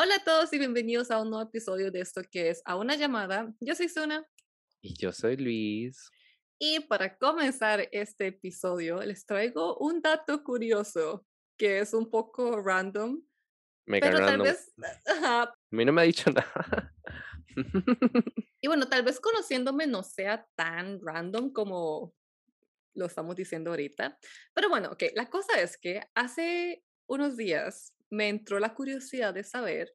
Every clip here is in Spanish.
Hola a todos y bienvenidos a un nuevo episodio de esto que es A una llamada. Yo soy Suna. Y yo soy Luis. Y para comenzar este episodio, les traigo un dato curioso que es un poco random. Mega pero tal random. vez. Ajá. A mí no me ha dicho nada. Y bueno, tal vez conociéndome no sea tan random como lo estamos diciendo ahorita. Pero bueno, ok, la cosa es que hace unos días me entró la curiosidad de saber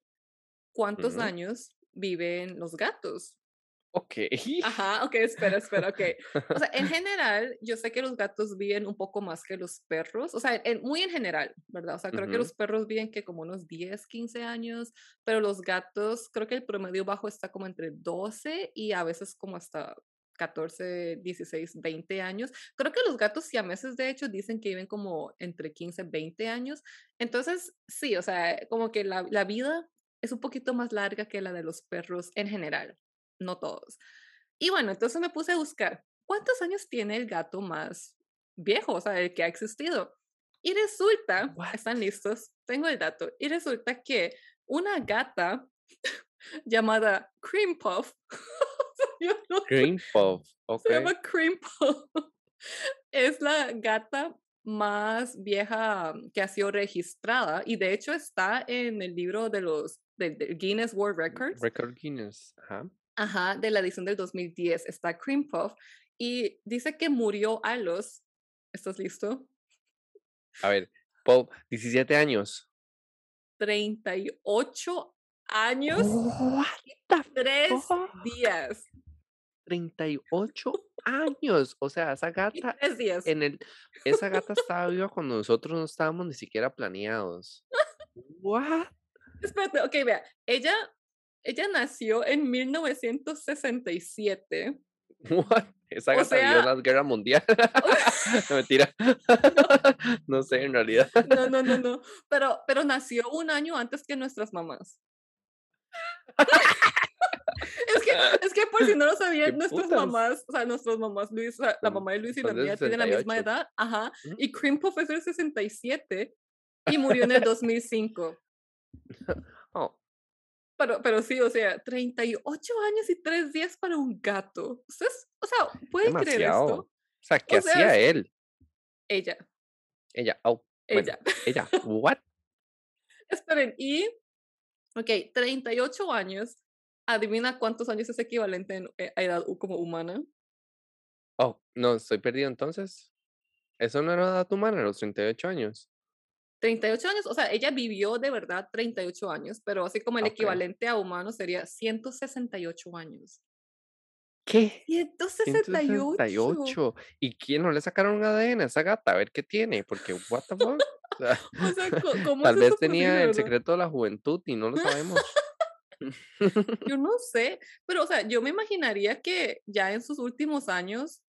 cuántos Ujú. años viven los gatos. ok. Ajá, ok, espera, espera, ok. O sea, en general, yo sé que los gatos viven un poco más que los perros, o sea, en- muy en general, ¿verdad? O sea, creo que Ujú. los perros viven que como unos 10, 15 años, pero los gatos, creo que el promedio bajo está como entre 12 y a veces como hasta 14, 16, 20 años. Creo que los gatos siameses, de hecho, dicen que viven como entre 15, 20 años. Entonces, sí, o sea, como que la, la vida es un poquito más larga que la de los perros en general, no todos. Y bueno, entonces me puse a buscar, ¿cuántos años tiene el gato más viejo, o sea, el que ha existido? Y resulta, What? ¿están listos? Tengo el dato. Y resulta que una gata llamada Cream Puff, yo no sé, Green Puff. Ok. se llama Cream Puff, es la gata más vieja que ha sido registrada y de hecho está en el libro de los del Guinness World Records. Record Guinness. Ajá. Ajá, de la edición del 2010 está Cream Puff y dice que murió a los, ¿estás listo? A ver, Puff, 17 años. 38 años What the tres fuck? días 38 años. O sea, esa gata en el esa gata estaba viva cuando nosotros no estábamos ni siquiera planeados. What? Espérate, ok, vea, ella, ella nació en 1967. What? Esa O gata vio sea- la guerra mundial. no, mentira. no sé, en realidad. No, no, no, no, pero, pero nació un año antes que nuestras mamás. Es que, es que por si no lo sabían, ¿Qué nuestras putas? mamás, o sea, nuestras mamás, Luis, o sea, la mamá de Luis y la mía tienen la misma 68. edad, ajá, Ujú. y Cream Puff es del 67 y murió en el 2005. Oh, Pero, pero sí, o sea, 38 años y 3 días para un gato. ¿Ustedes, o sea, pueden creer esto? O sea, ¿qué O hacía él? Ella, Ella. Oh, bueno, ella. ella. What? Esperen, y, ok, 38 años, adivina cuántos años es equivalente en, eh, a edad como humana. Oh, no, estoy perdido entonces. Eso no era edad humana los 38 años. 38 años, o sea, ella vivió de verdad 38 años, pero así como el equivalente a humano sería 168 años. ¿Qué? 168. 168. ¿Y quién no le sacaron un ADN a esa gata? A ver qué tiene. Porque, what the fuck? O sea, O sea, co- ¿cómo tal vez tenía posible, el secreto de la juventud y no lo sabemos. Yo no sé, pero o sea, yo me imaginaría que ya en sus últimos años,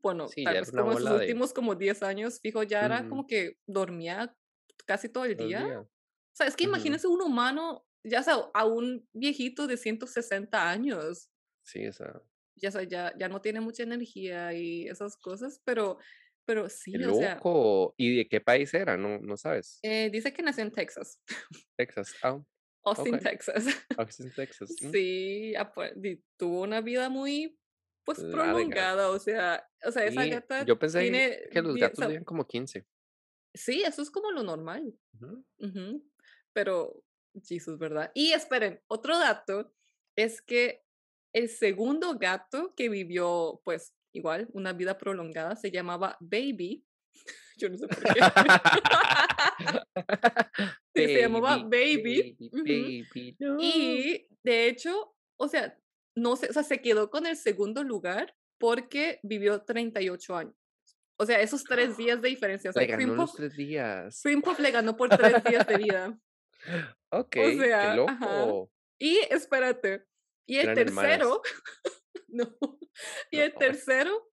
bueno, Sí, tal vez como en sus de- últimos como 10 años, fijo, ya era como que dormía casi todo el Todo día. día. O sea, es que Ujú. imagínese un humano, ya sea, a un viejito de 160 años, Sí, o sea, ya, ya, ya no tiene mucha energía y esas cosas, pero, pero sí, qué o sea, loco. ¿Y de qué país era? No, no sabes. eh, dice que nació en Texas, Texas. Ah, Austin. Texas. Austin, Texas. mm, Sí, tuvo una vida muy, pues, prolongada, o sea, o sea, esa Sí, gata yo pensé tiene, que los gatos vivían como 15. sí, eso es como lo normal, pero, Jesus, ¿verdad? Y esperen, otro dato es que el segundo gato que vivió, pues, igual, una vida prolongada, se llamaba Baby, yo no sé por qué, Sí, se llamaba Baby, baby, baby, no. Y de hecho, o sea, no sé, o sea, se quedó con el segundo lugar porque vivió 38 años. O sea, esos tres días de diferencia. O sea, Le ganó Cream los tres días. Puff le ganó por tres días de vida. Ok, O sea, qué ajá. loco. Y espérate, y el Eran tercero, no, y el No. tercero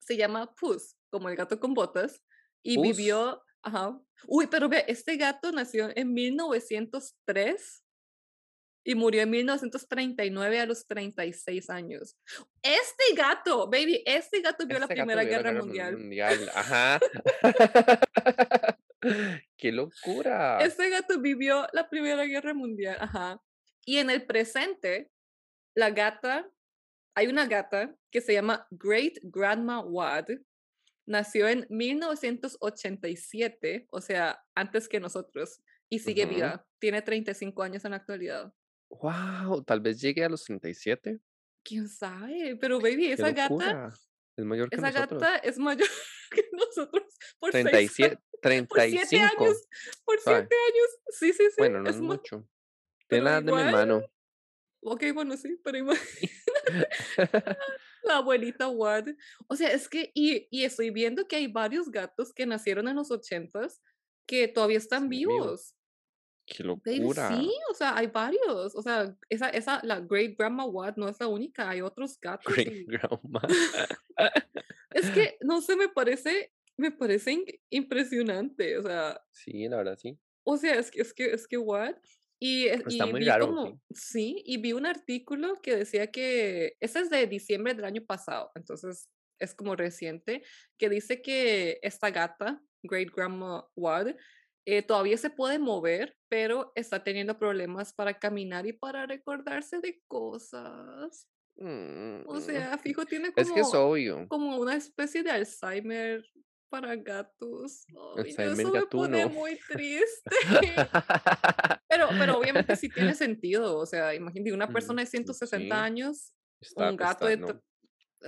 se llama Puss, como el gato con botas, y Puss. vivió, ajá. Uy, pero ve, este gato nació en 1903 y murió en 1939 a los 36 años. Este gato, baby, este gato vio la Este gato Primera vio la Guerra Mundial. mundial. Ajá. ¡Qué locura! Este gato vivió la Primera Guerra Mundial, ajá. Y en el presente, la gata, hay una gata que se llama Great Grandma Wad. Nació en 1987, o sea, antes que nosotros, y sigue Ujú. viva. Tiene 35 años en la actualidad. Guau, tal vez llegue a los 37. ¿Quién sabe? Pero baby, ¡Qué esa gata! Es mayor que esa nosotros. gata es mayor que nosotros por Treinta y 6 siete, por treinta y 7 años, por Suave. 7 años. Sí, sí, sí, Bueno, no es es mucho. Tiene la edad de mi hermano. Okey, bueno, sí, pero igual la abuelita Wad. O sea, es que y y estoy viendo que hay varios gatos que nacieron en los 80s que todavía están Siguen vivos. ¡Qué Baby, sí, locura! o sea, hay varios. O sea, esa esa la Great Grandma Wad no es la única, hay otros gatos Great y grandma. es que, no sé, me parece me parece impresionante, o sea Sí, la verdad sí. o sea, es que es que es que, ¿what? Y, Está y muy vi raro, sí. como sí, y vi un artículo que decía que ese es de diciembre del año pasado, entonces es como reciente, que dice que esta gata, Great Grandma Wad, eh, todavía se puede mover, pero está teniendo problemas para caminar y para recordarse de cosas. O Mm. sea, fijo, tiene Es que es como obvio. como una especie de Alzheimer para gatos. Eso me pone muy triste. Pero pero obviamente sí tiene sentido, o sea, imagínate una Mm, persona de 160 sí. años, Está un gato está de no.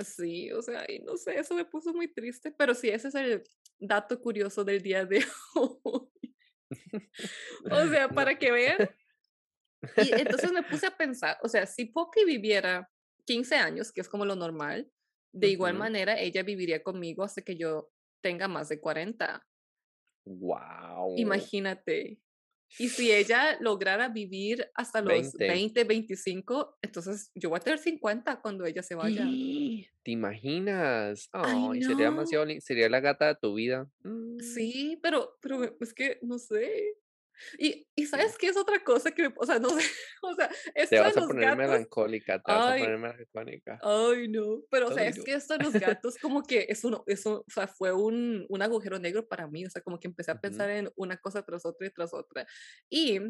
sí, o sea, y no sé, eso me puso muy triste, pero sí, ese es el dato curioso del día de hoy. O sea, No. para que vean. Y entonces me puse a pensar, o sea, si Poppy viviera 15 años, que es como lo normal, de igual manera ella viviría conmigo hasta que yo tenga más de 40. Guau. Imagínate. Y si ella lograra vivir hasta los 20. 20, 25, entonces yo voy a tener 50 cuando ella se vaya. ¿Te imaginas? Ay, Ay, sería demasiado sería la gata de tu vida. Mm. Sí, pero pero es que no sé. Y y. ¿sabes qué es otra cosa que o sea, no sé, o sea, Te esto de vas a los poner gatos melancólica, te vas a poner melancólica. ay, no, pero, o sea, es que esto de los gatos como que es uno eso, o sea, fue un un agujero negro para mí, o sea, como que empecé a pensar en una cosa tras otra y tras otra. Y,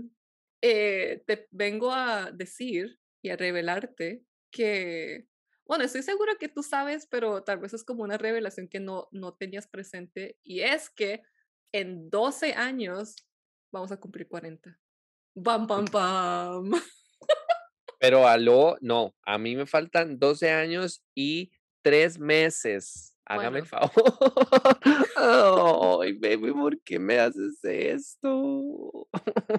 eh, te vengo a decir y a revelarte que, bueno, estoy segura que tú sabes, pero tal vez es como una revelación que no no tenías presente, y es que en 12 años vamos a cumplir 40. Bam, bam, bam. Pero aló, no, a mí me faltan 12 años y 3 meses. Hágame el Bueno. favor. Ay, baby, ¿por qué me haces esto?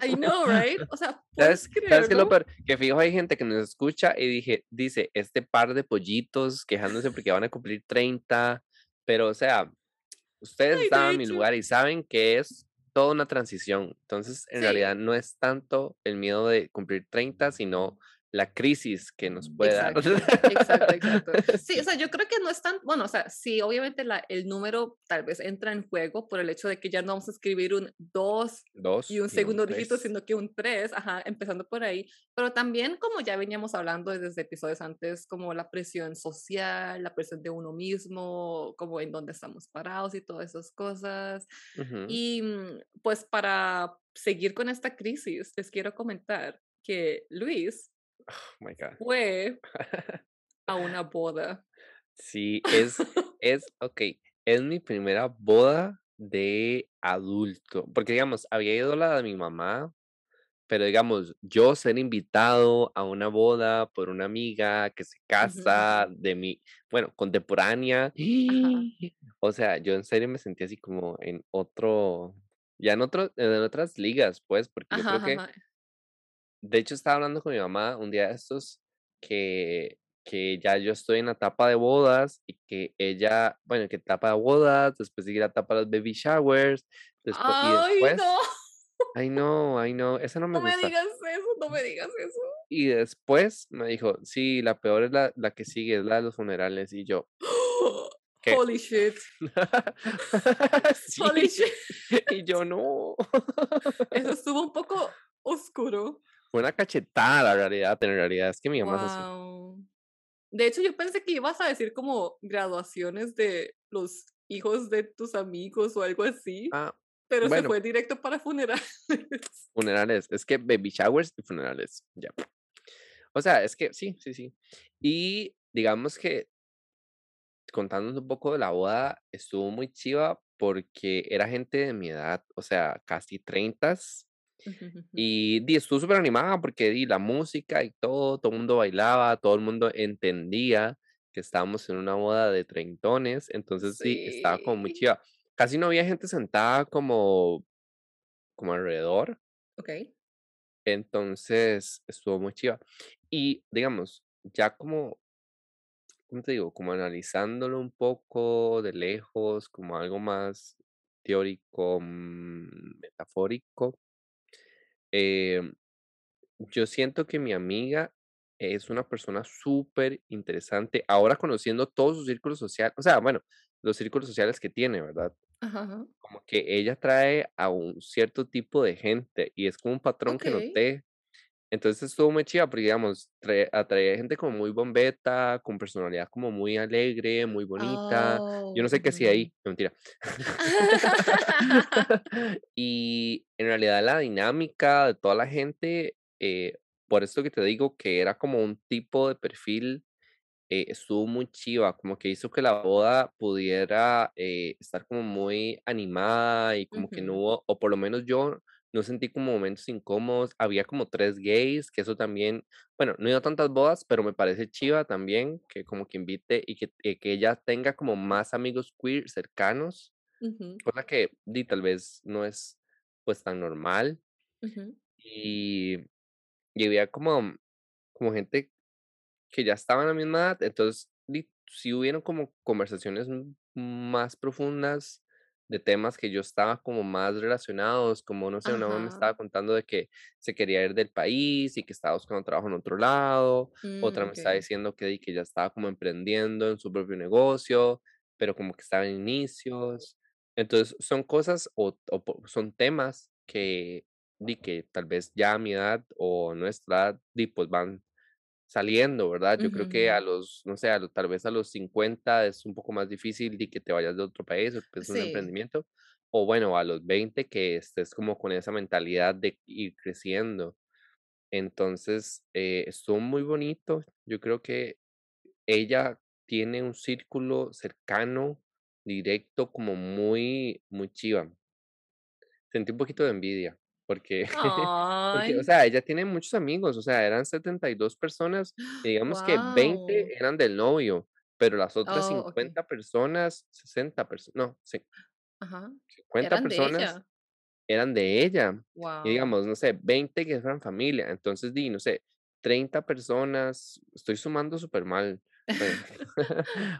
I know, right? O sea, ¿Sabes ¿puedes sabes qué lo peor? Que fijo hay gente que nos escucha y dije dice: "Este par de pollitos quejándose porque van a cumplir 30", pero, o sea, ustedes Ay, de en mi lugar y saben que es toda una transición. Entonces, en realidad, no es tanto el miedo de cumplir 30, sino la crisis que nos puede dar. Exacto, exacto. Sí, o sea, yo creo que no es tan bueno, o sea, sí, obviamente la el número tal vez entra en juego por el hecho de que ya no vamos a escribir un 2 2 y un y un segundo dígito, 3. sino que un 3, ajá, empezando por ahí. Pero también, como ya veníamos hablando desde episodios antes, como la presión social, la presión de uno mismo, como en dónde estamos parados y todas esas cosas. Y, mm, pues, para seguir con esta crisis, les quiero comentar que Luis Oh my God. fue a una boda. Sí, es es okey, es mi primera boda de adulto, porque, digamos, había ido la de mi mamá, pero, digamos, yo ser invitado a una boda por una amiga que se casa de mi bueno, contemporánea. Ajá. O sea, yo en serio me sentí así como en otro ya en otro en otras ligas, pues, porque yo creo que. De hecho, estaba hablando con mi mamá un día de estos que que ya yo estoy en la etapa de bodas y que ella, bueno, que etapa de bodas, después sigue la etapa de los baby showers, después y ¡Ay, después no! ay no, ay no, eso no me No me gusta. digas eso, no me digas eso. Y después me dijo: "Sí, la peor es la la que sigue, es la de los funerales", y yo ¿qué? Holy shit. Sí, Holy shit. y yo no. Eso estuvo un poco oscuro. Fue una cachetada, la realidad, en realidad, es que mi mamá es así. De hecho, yo pensé que ibas a decir como graduaciones de los hijos de tus amigos o algo así. Ah, Pero se Bueno, fue directo para funerales. funerales, es que baby showers y funerales, ya. O sea, es que sí, sí, sí. Y digamos que contándonos un poco de la boda, estuvo muy chiva porque era gente de mi edad, o sea, casi 30 Y di, estuvo súper animada porque di la música y todo, todo el mundo bailaba, todo el mundo entendía que estábamos en una boda de treintones, entonces sí, estaba como muy chiva. Casi no había gente sentada como, como alrededor, Okey. entonces estuvo muy chiva. Y digamos, ya como ¿cómo te digo? Como analizándolo un poco de lejos, como algo más teórico, mm, metafórico, em, yo siento que mi amiga es una persona súper interesante. Ahora conociendo todo su círculo social, o sea, bueno, los círculos sociales que tiene, ¿verdad? Ajá, ajá. Como que ella trae a un cierto tipo de gente y es como un patrón que noté entonces estuvo muy chiva porque, digamos, atraía gente como muy bombeta, con personalidad como muy alegre, muy bonita. Yo no Oh, sé qué hacía ahí, no, mentira. Y en realidad la dinámica de toda la gente, eh, por esto que te digo que era como un tipo de perfil eh, estuvo muy chiva, como que hizo que la boda pudiera eh, estar como muy animada y como que no hubo, o por lo menos yo no sentí como momentos incómodos. Había como tres gays, que eso también, bueno, no he ido a tantas bodas, pero me parece chiva también que como que invite y que, eh, que ella tenga como más amigos queer cercanos, cosa que di, tal vez no es pues tan normal. Y, y había como, como gente que ya estaban a la misma edad, entonces di sí hubieron como conversaciones más profundas de temas que yo estaba como más relacionados, como, no sé, una mamá me Ajá. estaba contando de que se quería ir del país y que estaba buscando trabajo en otro lado, Mm, otra me estaba diciendo que que ya estaba como emprendiendo en su propio negocio, pero como que estaba en inicios. Entonces, son cosas o o son temas que di que tal vez ya a mi edad o nuestra edad, di, pues van saliendo, ¿verdad? Yo creo que a los, no sé, a lo tal vez a los 50 es un poco más difícil de que te vayas de otro país o que es un emprendimiento, o bueno, a los 20 que estés como con esa mentalidad de ir creciendo. Entonces, eh, estuvo muy bonito. Yo creo que ella tiene un círculo cercano, directo, como muy, muy chiva. Sentí un poquito de envidia, porque porque, o sea, ella tiene muchos amigos, o sea, eran 72 personas, y digamos que guau. 20 eran del novio, pero las otras Oh, okey. 50 personas, 60 personas, no, sí, Ajá. 50 Eran de personas ella. eran de ella. Y Wow. digamos, no sé, 20 que eran familia, entonces di, no sé, 30 personas, estoy sumando súper mal.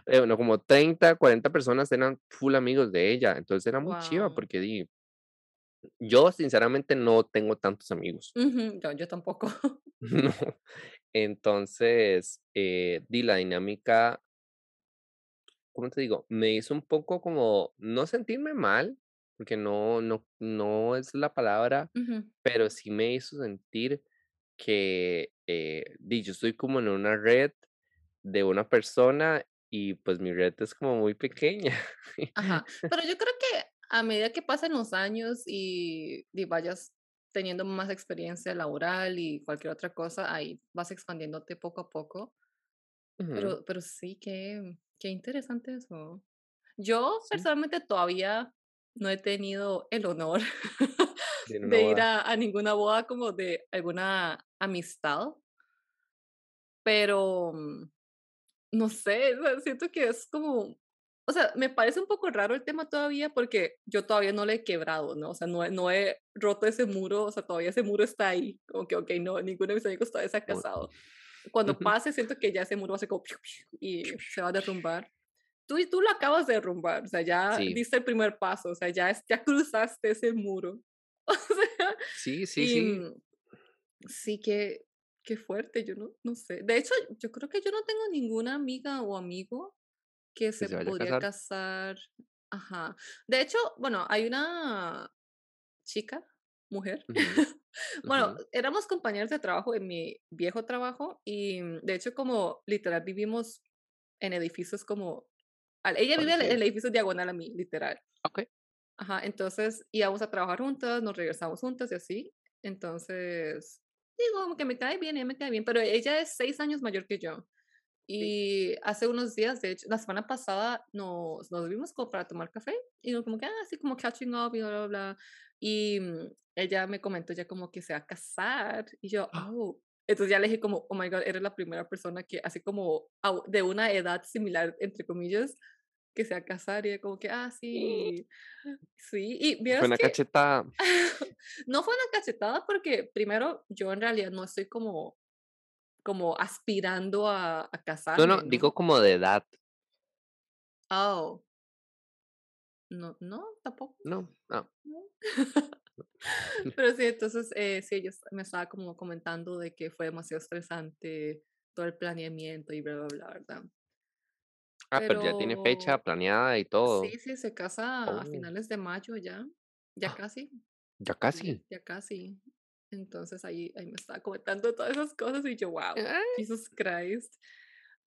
Bueno, como 30 40 personas eran full amigos de ella, entonces era muy chiva Wow. porque di Yo, sinceramente, no tengo tantos amigos. No, yo tampoco. No. Entonces, eh, di la dinámica, ¿cómo te digo? Me hizo un poco como no sentirme mal, porque no no no es la palabra, pero sí me hizo sentir que, eh, di, yo estoy como en una red de una persona y, pues, mi red es como muy pequeña. Ajá. Pero yo creo que a medida que pasan los años y y vayas teniendo más experiencia laboral y cualquier otra cosa, ahí vas expandiéndote poco a poco. Ujú, Pero pero sí, qué qué interesante eso. Yo, sí, personalmente, todavía no he tenido el honor de de ir a a ninguna boda como de alguna amistad, pero, mm, no sé, siento que es como o sea, me parece un poco raro el tema todavía, porque yo todavía no lo he quebrado, ¿no? O sea, no he no he roto ese muro, o sea, todavía ese muro está ahí, como que, okey, no, ninguno de mis amigos todavía se ha casado. Cuando pase, siento que ya ese muro va a ser como y se va a derrumbar. Tú tú lo acabas de derrumbar, o sea, ya Sí, diste el primer paso, o sea, ya ya cruzaste ese muro. O sea, sí, sí, y, sí, mm, sí, que qué fuerte, yo no no sé. De hecho, yo creo que yo no tengo ninguna amiga o amigo que se se podría casar. casar ajá. De hecho, bueno, hay una chica, mujer. Ujú, Bueno, ujú. éramos compañeros de trabajo en mi viejo trabajo y, mm, de hecho, como literal vivimos en edificios como ella vive en el edificio diagonal a mí, literal. Okey. Ajá, entonces íbamos a trabajar juntas, nos regresamos juntas y así. Entonces, digo, como que me cae bien, ella me cae bien, pero ella es seis años mayor que yo. Sí. Y hace unos días, de hecho, la semana pasada nos, nos vimos como para tomar café y como que, ah, así como catching up y bla, bla, bla. Y mm, ella me comentó ya como que se va a casar y yo, oh. Entonces ya le dije como, oh my God, eres la primera persona que así como de una edad similar, entre comillas, que se va a casar y como que, ah, sí, sí. Y Fue vieras una que cachetada. no fue una cachetada porque primero yo en realidad no estoy como, como aspirando a, a No, no, casarme, digo ¿no? como de edad. Oh, no, no, tampoco. No, no. no. Pero sí, entonces, eh, sí, ella me estaba como comentando de que fue demasiado estresante todo el planeamiento y bla, bla, bla, ¿verdad? Ah, pero ya tiene fecha planeada y sí, todo. sí, se casa a Oh, finales de mayo ya, ya casi, ya ya, casi. ya casi. Entonces ahí, ahí me estaba comentando todas esas cosas y yo, wow, Jesus Christ.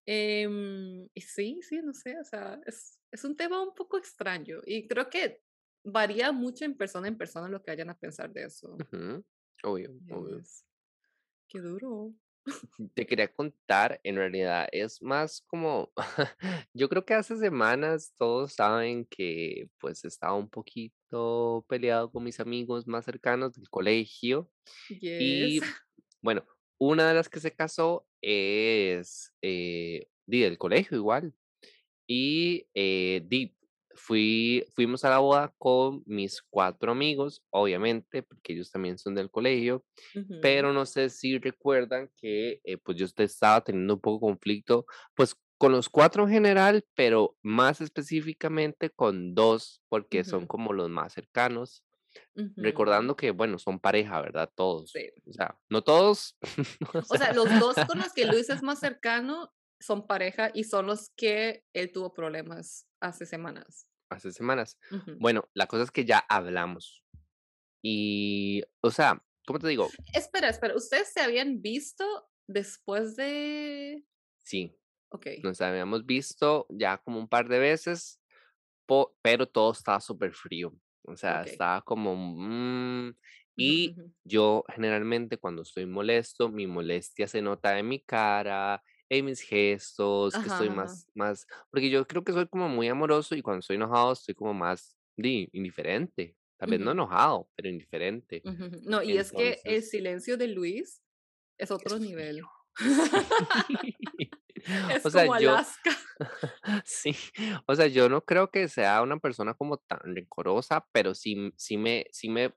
Em, y sí, sí, no sé, o sea, es, es un tema un poco extraño y creo que varía mucho en persona en persona lo que vayan a pensar de eso. ujú, Obvio, obvio. Es, qué duro. Te quería contar, en realidad es más como, yo creo que hace semanas todos saben que pues estaba un poquito peleado con mis amigos más cercanos del colegio Yes. y bueno, una de las que se casó es eh, di, del colegio igual y eh, di, fui, fuimos a la boda con mis cuatro amigos, obviamente, porque ellos también son del colegio Ujú, pero no sé si recuerdan que eh, pues yo estaba teniendo un poco conflicto, pues con los cuatro en general, pero más específicamente con dos, porque son ujú, como los más cercanos, ujú. recordando que, bueno, son pareja, ¿verdad? Todos. Sí. O sea, no todos, o O sea, sea, los dos con los que Luis es más cercano son pareja y son los que él tuvo problemas hace semanas. Hace semanas. Bueno, la cosa es que ya hablamos y, o sea, ¿cómo te digo? Espera, espera, ¿ustedes se habían visto después de...? Sí, Ok. nos habíamos visto ya como un par de veces pero todo estaba súper frío, o sea, estaba como, mm, y yo generalmente cuando estoy molesto, mi molestia se nota en mi cara, en mis gestos, que estoy más más porque yo creo que soy como muy amoroso y cuando estoy enojado estoy como más, di, indiferente, tal vez no enojado, pero indiferente. No, y es que el silencio de Luis es otro nivel. Es O sea, como yo Alaska. Sí, o sea, yo no creo que sea una persona como tan rencorosa, pero sí, sí me, sí me,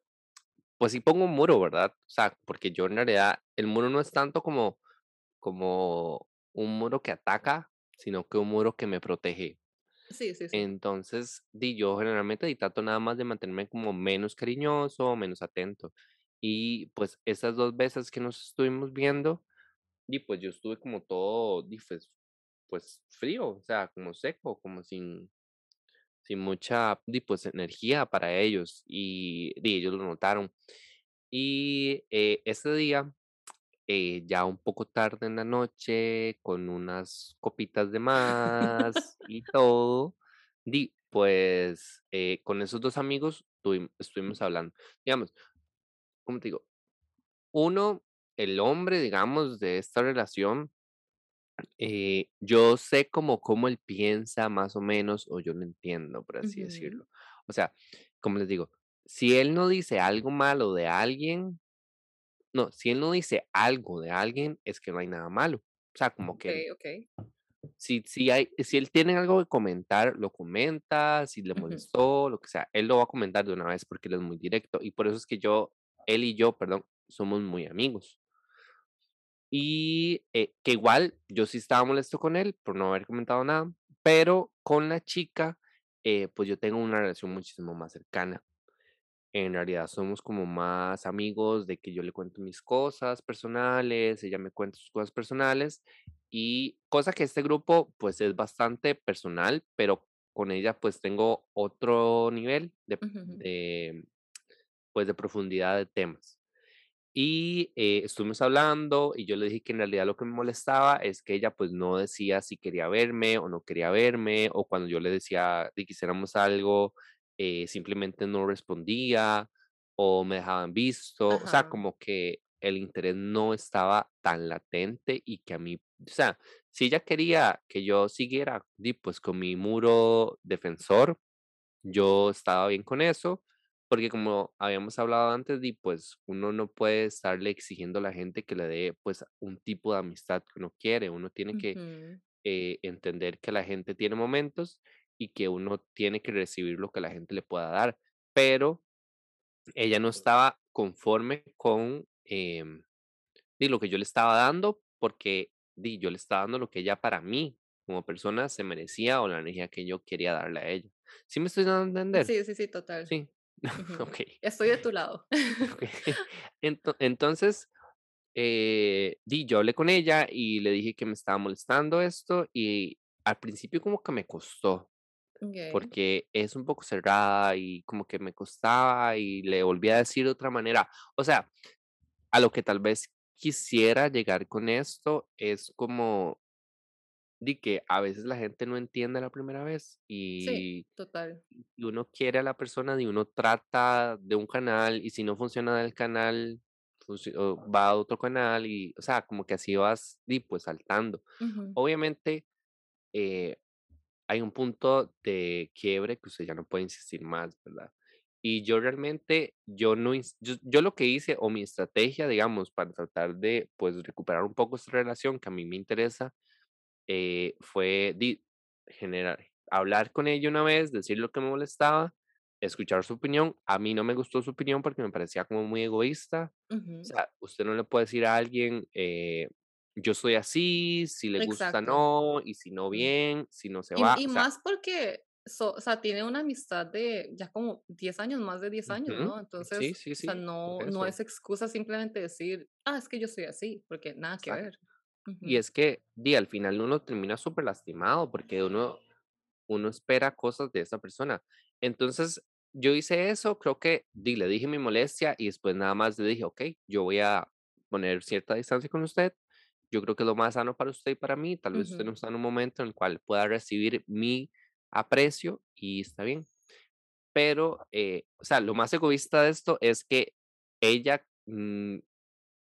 pues sí pongo un muro, ¿verdad? O sea, porque yo en realidad, el muro no es tanto como, como un muro que ataca, sino que un muro que me protege. Sí, sí, sí. Entonces, di yo generalmente trato nada más de mantenerme como menos cariñoso, menos atento. Y pues esas dos veces que nos estuvimos viendo, y pues yo estuve como todo, di, pues, pues frío, o sea, como seco, como sin, sin mucha, di, pues, energía para ellos y di, ellos lo notaron. Y eh, ese día, eh, ya un poco tarde en la noche, con unas copitas de más y todo, di, pues eh, con esos dos amigos tuvim- estuvimos hablando. Digamos, ¿cómo te digo? Uno, el hombre, digamos, de esta relación, eh, yo sé como cómo él piensa más o menos, o yo lo entiendo, por así decirlo. O sea, como les digo, si él no dice algo malo de alguien, no, si él no dice algo de alguien, es que no hay nada malo. O sea, como que él, Okey, okey. si, si, hay, si él tiene algo que comentar, lo comenta, si le molestó, lo que sea, él lo va a comentar de una vez porque él es muy directo. Y por eso es que yo, él y yo, perdón, somos muy amigos. Y, eh, que igual yo sí estaba molesto con él por no haber comentado nada, pero con la chica, eh, pues yo tengo una relación muchísimo más cercana. En realidad somos como más amigos de que yo le cuento mis cosas personales, ella me cuenta sus cosas personales y cosa que este grupo pues es bastante personal, pero con ella pues tengo otro nivel de, ujú. de pues de profundidad de temas. Y, eh, estuvimos hablando y yo le dije que en realidad lo que me molestaba es que ella, pues, no decía si quería verme o no quería verme, o cuando yo le decía de que hiciéramos algo, eh, simplemente no respondía o me dejaban visto, o sea, Ajá. como que el interés no estaba tan latente y que a mí, o sea, si ella quería que yo siguiera, di, pues con mi muro defensor, yo estaba bien con eso, porque como habíamos hablado antes, pues uno no puede estarle exigiendo a la gente que le dé pues un tipo de amistad que uno quiere, uno tiene que eh, entender que la gente tiene momentos y que uno tiene que recibir lo que la gente le pueda dar, pero ella no estaba conforme con di, lo que yo le estaba dando, porque di, yo le estaba dando lo que ella para mí como persona se merecía o la energía que yo quería darle a ella. ¿Sí me estoy dando a entender? Sí, sí, sí, total. Sí. Ujú. Ok. Estoy de tu lado. ok. Ento- entonces, eh, di, yo hablé con ella y le dije que me estaba molestando esto y al principio como que me costó, Porque es un poco cerrada y como que me costaba y le volví a decir de otra manera. O sea, a lo que tal vez quisiera llegar con esto es como de que a veces la gente no entiende la primera vez Sí, y, total. y uno quiere a la persona y uno trata de un canal y si no funciona del canal, va a otro canal y, o sea, como que así vas, di, pues saltando. Obviamente, eh, hay un punto de quiebre que usted ya no puede insistir más, ¿verdad? Y yo realmente, yo no, yo, yo lo que hice o mi estrategia, digamos, para tratar de, pues, recuperar un poco esta relación que a mí me interesa, eh, fue generar, hablar con ella una vez, decir lo que me molestaba, escuchar su opinión. A mí no me gustó su opinión porque me parecía como muy egoísta. O ujú. sea, usted no le puede decir a alguien, eh, yo soy así, si le gusta Exacto. no, y si no Mm. bien, si no se va. Y y O sea, más porque, so o sea, tiene una amistad de ya como 10 años, más de 10 años, ujú, ¿no? sí, Entonces, sí, o sea, sí, no no es excusa simplemente decir: "Ah, es que yo soy así", porque nada que Exacto. ver. Y Ujú, es que, di, al final uno termina súper lastimado porque uno uno espera cosas de esa persona. Entonces, yo hice eso, creo que di, le dije mi molestia y después nada más le dije, ok, yo voy a poner cierta distancia con usted. Yo creo que es lo más sano para usted y para mí. Tal vez usted ujú, no está en un momento en el cual pueda recibir mi aprecio y está bien. Pero, eh, o sea, lo más egoísta de esto es que ella mm,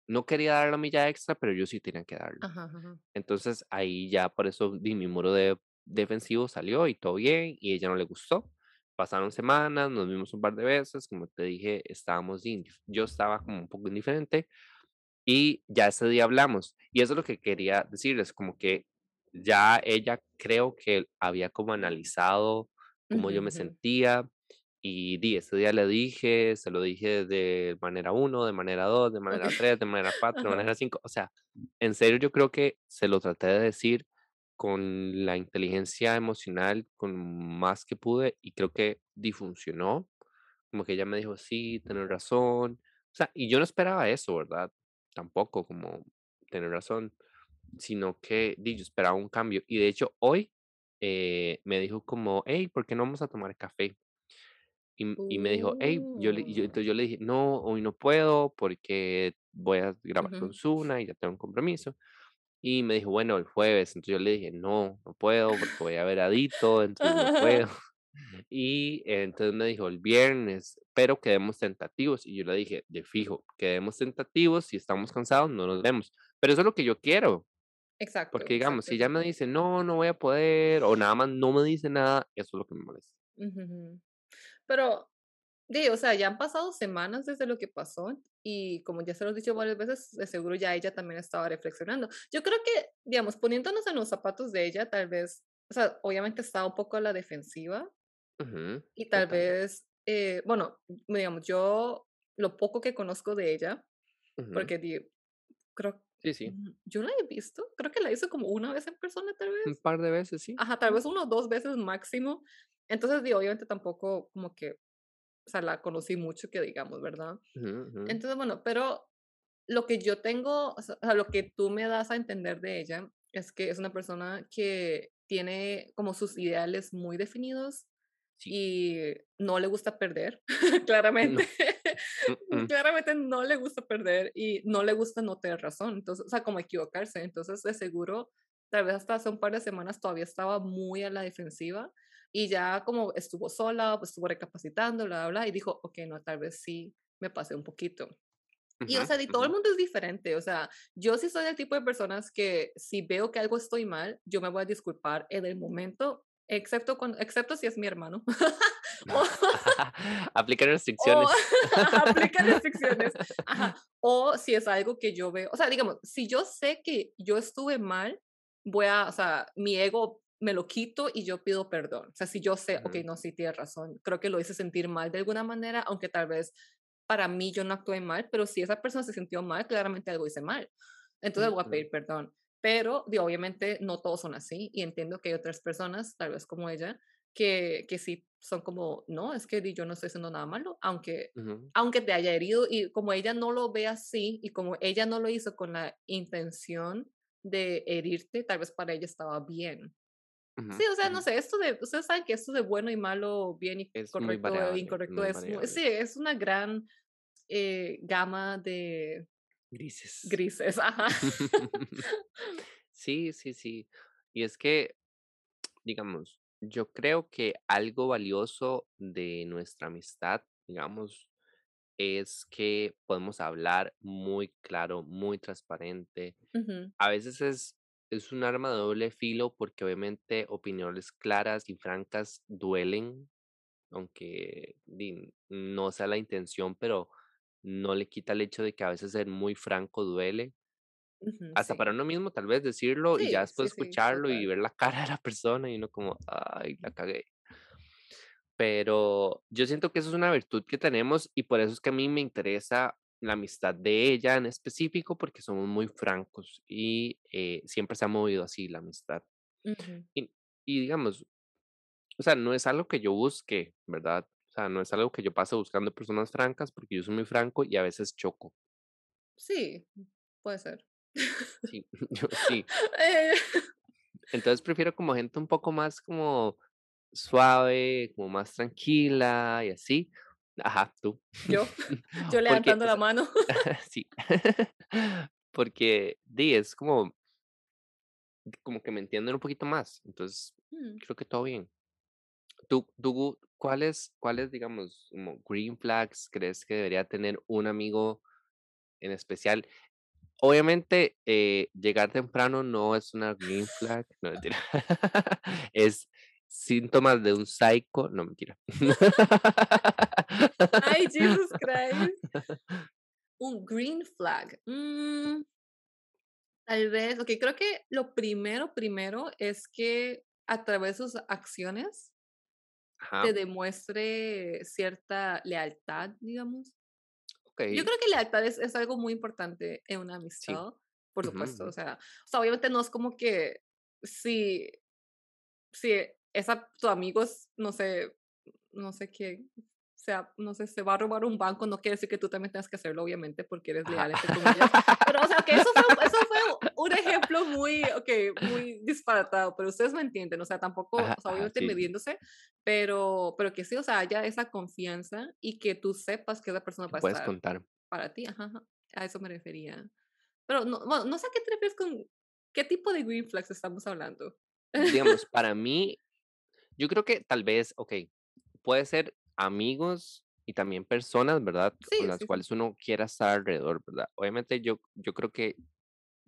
no quería dar la milla extra, pero yo sí tenía que darlo. ajá, ajá. Entonces ahí ya por eso di, mi muro de defensivo salió y todo bien y ella no le gustó. Pasaron semanas, nos vimos un par de veces, como te dije, estábamos, yo estaba como un poco indiferente y ya ese día hablamos. Y eso es lo que quería decirles, como que ya ella creo que había como analizado cómo Ujú, yo me sentía y di, ese día le dije, se lo dije de manera uno, de manera dos, de manera Okey. tres, de manera cuatro, de Ajá. manera cinco. O sea, en serio yo creo que se lo traté de decir con la inteligencia emocional, con más que pude y creo que difuncionó. Como que ella me dijo, sí, tienes razón. O sea, y yo no esperaba eso, ¿verdad? Tampoco como tener razón, sino que di, yo esperaba un cambio. Y de hecho, hoy eh, me dijo como, hey, ¿por qué no vamos a tomar café? Y, y me dijo, hey, yo, le- yo, Uh. entonces yo le dije, no, hoy no puedo porque voy a grabar con Ujú. Zuna y ya tengo un compromiso. Y me dijo, bueno, el jueves. Entonces yo le dije, no, no puedo porque voy a ver a Dito, entonces no puedo. Y entonces me dijo, el viernes, pero quedemos tentativos. Y yo le dije, de fijo, quedemos tentativos, si estamos cansados, no nos vemos. Pero eso es lo que yo quiero, Exacto, porque digamos, exacto, si ella me dice, no, no voy a poder, o nada más no me dice nada, eso es lo que me molesta. Pero Sí, o sea, ya han pasado semanas desde lo que pasó y como ya se lo he dicho varias veces, de seguro ya ella también estaba reflexionando. Yo creo que, digamos, poniéndonos en los zapatos de ella, tal vez, o sea, obviamente estaba un poco a la defensiva Ujú, y tal total. vez, eh, bueno, digamos, yo lo poco que conozco de ella, Ujú, porque di- creo, Sí, sí. mm, yo la he visto, creo que la hizo como una vez en persona, tal Un vez. par de veces, sí. Ajá, tal vez uno o dos veces máximo. Entonces, di, obviamente tampoco como que, o sea, la conocí mucho que digamos, ¿verdad? Ujú, ujú, Entonces, bueno, pero lo que yo tengo, o sea, lo que tú me das a entender de ella es que es una persona que tiene como sus ideales muy definidos Sí. y no le gusta perder, No. claramente. mm, Claramente no le gusta perder y no le gusta no tener razón, entonces, o sea, como equivocarse. Entonces, de seguro, tal vez hasta hace un par de semanas todavía estaba muy a la defensiva, y ya como estuvo sola, pues estuvo recapacitando, bla, bla, bla, y dijo, ok, no, tal vez sí me pasé un poquito. Y, o sea, y todo el mundo es diferente, o sea, yo sí soy el tipo de personas que si veo que algo estoy mal, yo me voy a disculpar en el momento, excepto, cuando, excepto si es mi hermano. o, Aplica o restricciones. aplica restricciones. Ajá. O si es algo que yo veo, o sea, digamos, si yo sé que yo estuve mal, voy a, o sea, mi ego me lo quito y yo pido perdón. O sea, si yo sé, ok, Ujú, no, sí tienes razón, creo que lo hice sentir mal de alguna manera, aunque tal vez para mí yo no actué mal, pero si esa persona se sintió mal, claramente algo hice mal. Entonces voy a pedir perdón. Pero, digo, obviamente, no todos son así y entiendo que hay otras personas, tal vez como ella, que, que sí son como, no, es que yo no estoy haciendo nada malo, aunque, ujú, aunque te haya herido y como ella no lo ve así y como ella no lo hizo con la intención de herirte, tal vez para ella estaba bien. Sí, o sea, no sé, esto de, ustedes saben que esto de bueno y malo, bien y Es correcto e variable, incorrecto es, sí, es una gran eh, gama de Grises. grises, ajá. Sí, sí, sí. Y es que, digamos, yo creo que algo valioso de nuestra amistad, digamos, es que podemos hablar muy claro, muy transparente. A veces es, es un arma de doble filo porque obviamente opiniones claras y francas duelen, aunque no sea la intención, pero no le quita el hecho de que a veces ser muy franco duele. Hasta para uno mismo tal vez decirlo y ya después sí, escucharlo y ver la cara de la persona y uno como, ay, la cagué. Pero yo siento que eso es una virtud que tenemos y por eso es que a mí me interesa la amistad de ella en específico porque somos muy francos y eh, siempre se ha movido así la amistad. Y, y digamos, o sea, no es algo que yo busque, ¿verdad? Sea, no es algo que yo pase buscando personas francas porque yo soy muy franco y a veces choco. Sí, puede ser. Sí, yo sí. Eh, Entonces prefiero como gente un poco más como suave, como más tranquila y así. Ajá, tú. yo, yo levantando o la mano. sí. Porque, di, es como, como que me entienden un poquito más. Entonces, Mm, creo que todo bien. ¿Tú, tú, cuáles, cuáles, digamos, como green flags crees que debería tener un amigo en especial? Obviamente, eh, llegar temprano no es una green flag, no mentira. Es síntomas de un psycho, no mentira. Ay, Jesus Christ. Un green flag. Mm, tal vez, ok, creo que lo primero, primero es que a través de sus acciones te Ajá, demuestre cierta lealtad, digamos. Yo okey, creo que lealtad es, es algo muy importante en una sí. amistad, por Ujú, supuesto. O ujú. sea, o sea, obviamente no es como que si, si esa tu amigo es, no sé, no sé qué, sea, no sé, se va a robar un banco, no quiere decir que tú también tengas que hacerlo, obviamente, porque eres leal. Pero, o sea, que eso fue, fue un ejemplo muy, ok, muy disparatado, pero ustedes me entienden, o sea, tampoco, Ajá, o sea, obviamente sí, midiéndose, pero, pero que sí, o sea, haya esa confianza y que tú sepas que esa persona va a puedes estar contar. para ti, ajá, ajá, a eso me refería. Pero no, bueno, no sé a qué te refieres con, ¿qué tipo de green flags estamos hablando? Digamos, para mí, yo creo que tal vez, okey, puede ser amigos y también personas, ¿verdad? Con Sí, las sí, sí. cuales uno quiera estar alrededor, ¿verdad? Obviamente, yo yo creo que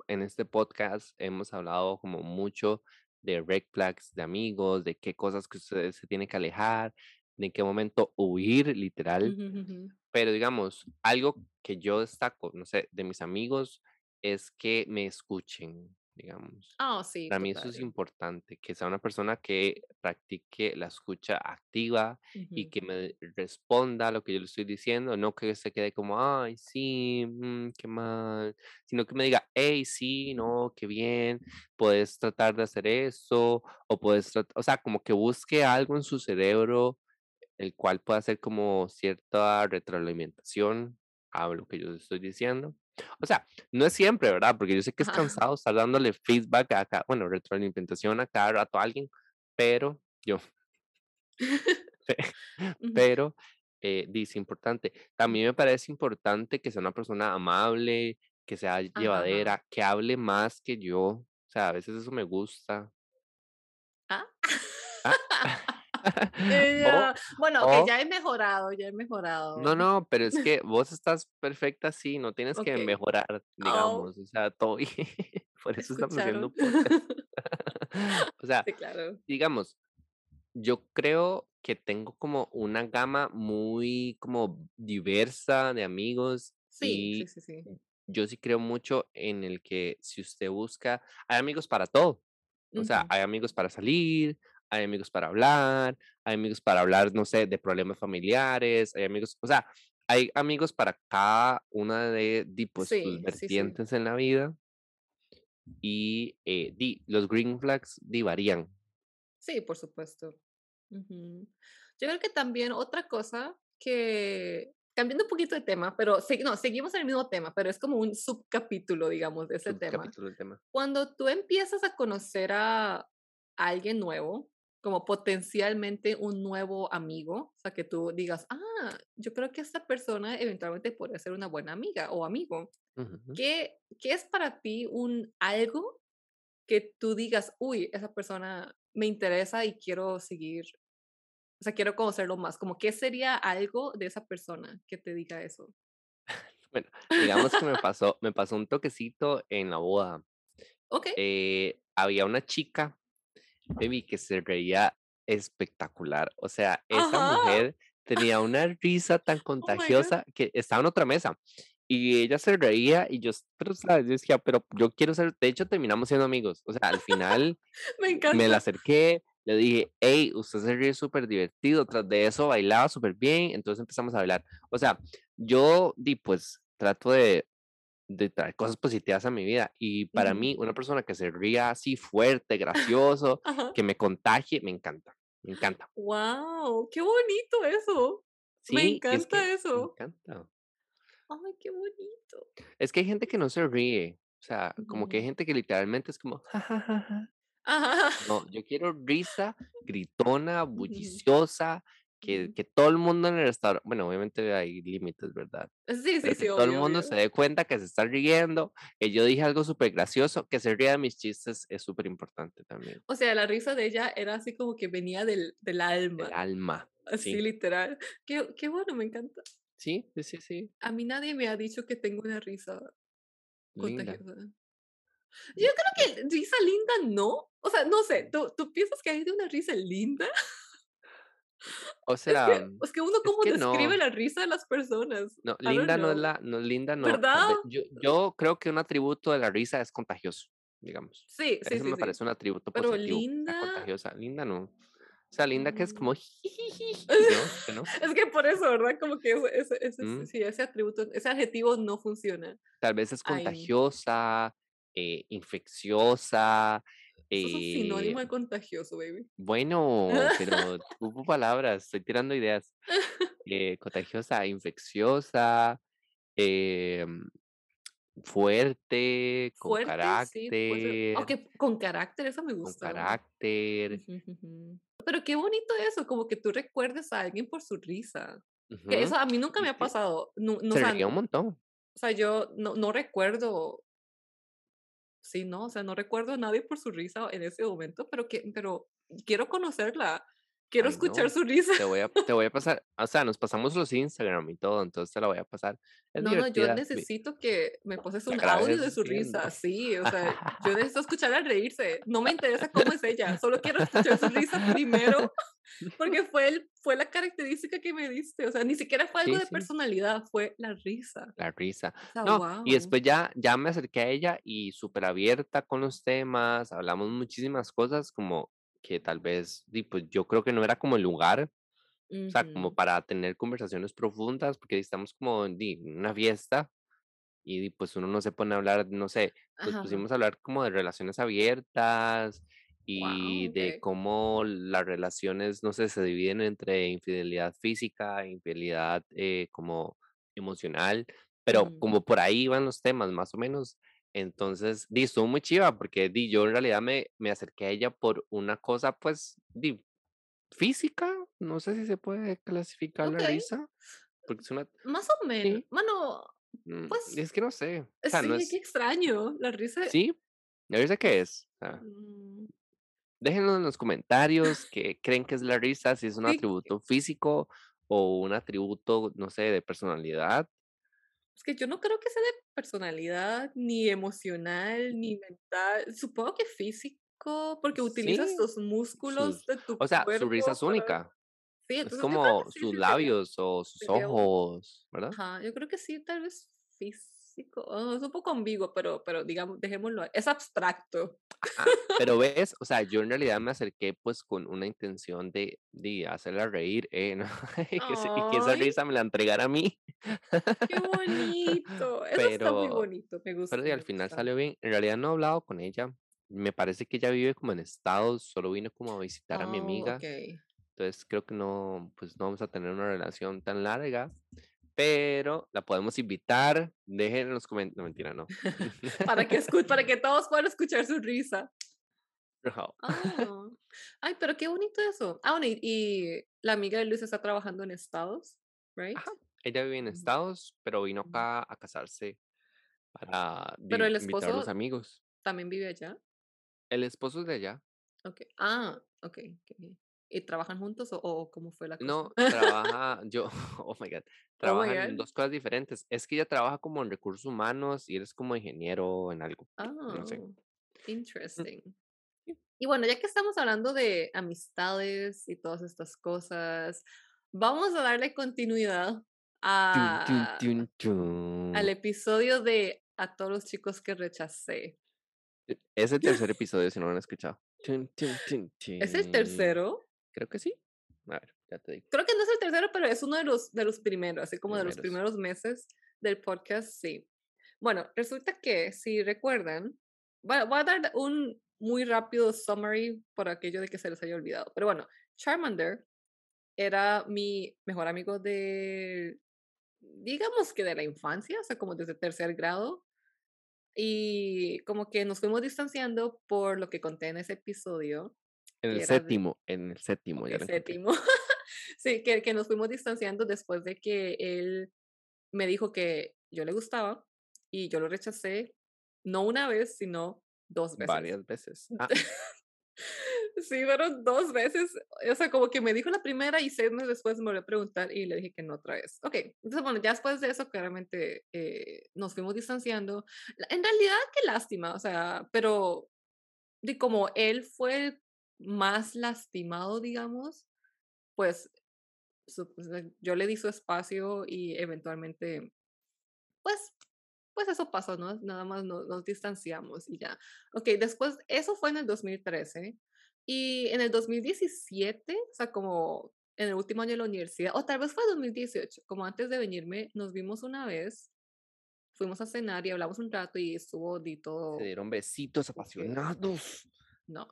en este podcast hemos hablado como mucho de red flags de amigos, de qué cosas que ustedes se tienen que alejar, de en qué momento huir, literal. Pero digamos, algo que yo destaco, no sé, de mis amigos es que me escuchen, digamos. Ah, sí, Para mí eso es importante, que sea una persona que practique la escucha activa y que me responda a lo que yo le estoy diciendo, no que se quede como, ay, sí, mm, qué mal, sino que me diga, hey, sí, no, qué bien, puedes tratar de hacer eso, o puedes, trat-", o sea, como que busque algo en su cerebro el cual pueda hacer como cierta retroalimentación a lo que yo les estoy diciendo. O sea, no es siempre, ¿verdad? Porque yo sé que es Ajá. cansado estar dándole feedback a cada, bueno, retroalimentación a cada rato a alguien, pero yo, pero eh, dice importante. También me parece importante que sea una persona amable, que sea Ajá, ajá. llevadera, que hable más que yo. O sea, a veces eso me gusta. ¿Ah? Ah, O, Bueno, o, ya he mejorado, ya he mejorado. no, no, pero es que vos estás perfecta así, no tienes que Ok. mejorar, Oh, digamos, o sea, todo. Por eso estamos haciendo escucharon. podcast. O sea, Sí, claro. digamos, yo creo que tengo como una gama muy como diversa de amigos Sí, sí, y sí, sí. yo sí creo mucho en el que si usted busca, hay amigos para todo. O sea, Ujú. hay amigos para salir, hay amigos para hablar, hay amigos para hablar, no sé, de problemas familiares, hay amigos, o sea, hay amigos para cada una de, di, pues, sus Sí, sí, sí. vertientes en la vida y eh, di, los green flags di, varían. Sí, por supuesto. Ujú. Yo creo que también otra cosa que, cambiando un poquito de tema, pero sí, no, seguimos en el mismo tema, pero es como un subcapítulo, digamos, de ese tema. Subcapítulo del tema. Cuando tú empiezas a conocer a alguien nuevo, como potencialmente un nuevo amigo, o sea, que tú digas, ah, yo creo que esta persona eventualmente podría ser una buena amiga o amigo. Ujú. ¿Qué, qué es para ti un algo que tú digas, uy, esa persona me interesa y quiero seguir, o sea, quiero conocerlo más? Como, ¿qué sería algo de esa persona que te diga eso? Bueno, digamos que me pasó, me pasó un toquecito en la boda. Ok. Eh, había una chica, baby, que se reía espectacular. O sea, esa Ajá. mujer tenía una risa tan Oh contagiosa que estaba en otra mesa y ella se reía y yo, pero, ¿sabes? Yo decía, pero yo quiero ser, de hecho terminamos siendo amigos. O sea, al final Me me la acerqué, le dije, hey, usted se ríe súper divertido, tras de eso bailaba súper bien, entonces empezamos a bailar. O sea, yo di, pues trato de, de traer cosas positivas a mi vida y para mí una persona que se ría así fuerte, gracioso, que me contagie, me encanta, me encanta. Wow, qué bonito eso. Me y es que encanta me eso. encanta. Ay, qué bonito. Es que hay gente que no se ríe, o sea, como que hay gente que literalmente es como, "Ja, ja, ja, ja". Ajá. No, yo quiero risa, gritona, bulliciosa, que, que todo el mundo en el restaurante, bueno, obviamente hay límites, ¿verdad? Sí, sí, Pero que sí, todo el obvio, mundo se obvio. dé cuenta que se está riendo, que yo dije algo súper gracioso, que se ría de mis chistes es súper importante también. O sea, la risa de ella era así como que venía del, del El alma, alma, así sí. literal. Qué, qué bueno, me encanta. Sí, sí, sí, sí. A mí nadie me ha dicho que tengo una risa Linda. contagiosa. Yo creo que risa linda no. O sea, no sé, ¿tú, tú piensas que hay de una risa linda? O Es que, sea, es que uno es cómo que describe no. la risa de las personas. No, I linda no es la, no, linda no. ¿Verdad? Yo, yo creo que un atributo de la risa es contagioso, digamos. Sí, sí, Eso sí, me sí. parece un atributo Pero positivo, sea linda. contagiosa. Linda no. O sea, linda que es mm, como jijijiji, ¿no? Es que por eso, ¿verdad? Como que ese, ese, ese- Mm, sí, ese atributo, ese adjetivo no funciona. Tal vez es contagiosa, eh, infecciosa. Eso es un eh, sinónimo de contagioso, baby. bueno, pero hubo palabras, estoy tirando ideas. eh, contagiosa, infecciosa, em, fuerte, con Fuerte, sí, carácter, Aunque con carácter, eso me con gusta. carácter. Ujú, ujú. Pero qué bonito eso, como que tú recuerdes a alguien por su risa. Que eso a mí nunca me ha pasado. No, no, o se sea, un montón. o sea, yo no, no recuerdo, sí, no, o sea, no recuerdo a nadie por su risa en ese momento, pero que, pero quiero conocerla, quiero Ay, escuchar no. su risa. Te voy a, te voy a pasar, o sea, nos pasamos los Instagram y todo, entonces te la voy a pasar. Es No, no, yo necesito que me pases un audio de su riendo. risa, sí, o sea, yo necesito escucharla reírse. No me interesa cómo es ella, solo quiero escuchar su risa primero Porque fue el fue la característica que me diste, o sea, ni siquiera fue algo Sí, de sí, personalidad, fue la risa. la risa. O sea, No, y después ya, ya me acerqué a ella y súper abierta con los temas, hablamos muchísimas cosas como que tal vez, di, pues yo creo que no era como el lugar, o sea, como para tener conversaciones profundas, porque estamos como en una fiesta y pues uno no se pone a hablar, no sé, nos Ajá, pusimos a hablar como de relaciones abiertas y Guau, de okey. cómo las relaciones, no sé, se dividen entre infidelidad física, infidelidad eh, como emocional, pero como por ahí van los temas, más o menos. Entonces, di, estuvo muy chiva, porque di, yo en realidad me, me acerqué a ella por una cosa, pues, di, física, no sé si se puede clasificar la risa, porque es una, más o menos. sí, Bueno, Mm, pues, es que no sé, o sea, no sí, qué es extraño, la risa sí, ¿la risa qué es? Mm, Déjenlo en los comentarios qué creen que es la risa, si es un Sí, atributo físico o un atributo, no sé, de personalidad. Es que yo no creo que sea de personalidad, ni emocional, ni mental. Supongo que físico, porque utilizas Sí, tus músculos de tu o sea, su risa es para única. sí, Es entonces creo como sus sería labios o sus ojos, ¿verdad? ajá, yo creo que sí, tal vez físico, ah, es un poco ambiguo, pero pero digamos, dejémoslo es abstracto. Ajá, pero ves, o sea, yo en realidad me acerqué pues con una intención de, de hacerla reír, eh, ¿no? Y que, y que esa risa me la entregara a mí, qué bonito. Eso está muy pero, bonito, me pero gusta, sí, al final gusta. salió bien. En realidad no he hablado con ella. Me parece que ella vive como en Estados, solo vino como a visitar a mi Oh, amiga. okey. Entonces creo que no, pues no vamos a tener una relación tan larga, pero la podemos invitar. Dejen en los comentarios, no mentira, no. Para que escu para que todos puedan escuchar su risa. No. Ah. Ay, pero qué bonito eso. Ah, bueno, y y la amiga de Luis está trabajando en Estados, ¿right? Ajá, ella vive en Estados, pero vino acá a casarse para Pero el invitar a los esposo amigos. también vive allá. El esposo es de allá. Okey. Ah, okey, okey. ¿Y trabajan juntos o o cómo fue la cosa? No, trabaja, yo, oh my God, Oh trabajan en dos cosas diferentes. Es que ella trabaja como en recursos humanos y él es como ingeniero en algo, no sé. Mm, interesting. Y bueno, ya que estamos hablando de amistades y todas estas cosas, vamos a darle continuidad tun, a tun, tun. al episodio de A todos los chicos que rechacé. E- Es el tercer episodio, si no lo han escuchado. ¿Es el tercero? Creo que sí. A ver, ya te digo. Creo que no es el tercero, pero es uno de los, de los primeros, así como de los Primeros. primeros meses del podcast, sí. Bueno, resulta que, si recuerdan, voy voy a dar un muy rápido summary por aquello de que se les haya olvidado. Pero bueno, Charmander era mi mejor amigo de, digamos que de la infancia, o sea, como desde tercer grado. Y como que nos fuimos distanciando por lo que conté en ese episodio, En el era de, séptimo, en el séptimo, ya ok, lo encontré. séptimo. Sí, que, que nos fuimos distanciando después de que él me dijo que yo le gustaba y yo lo rechacé, no una vez, sino dos veces. Varias veces. Ah, Sí, fueron dos veces. O sea, como que me dijo la primera y seis meses después me volvió a preguntar y le dije que no otra vez. Ok, entonces bueno, ya después de eso claramente eh, nos fuimos distanciando. En realidad, qué lástima, o sea, pero de como él fue el más lastimado, digamos, pues pues, eh, yo le di su espacio y eventualmente, pues, pues eso pasó, ¿no? Nada más no- nos distanciamos y ya. Ok, después, eso fue en el 2013 y en el 2017, o sea, como en el último año de la universidad, o tal vez fue 2018, como antes de venirme, nos vimos una vez, fuimos a cenar y hablamos un rato y estuvo de se dieron besitos apasionados. no.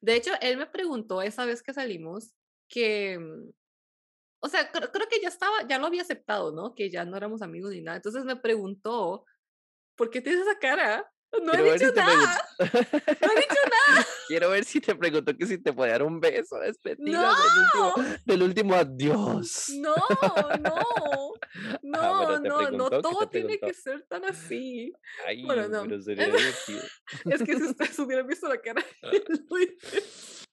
De hecho, él me preguntó esa vez que salimos que, mm, o sea, creo que ya estaba, ya lo había aceptado, ¿no? Que ya no éramos amigos ni nada. Entonces me preguntó, ¿por qué tienes esa cara? No he Quiero dicho si nada, no he dicho nada. Quiero ver si te preguntó que si te podía dar un beso despedida No, del último, del último adiós. no, no, Ah, no, no, no preguntó, ¿qué te todo tiene que ser tan así. Ay, Bueno, no. pero sería divertido. Es que si ustedes hubieran visto la cara de Luis.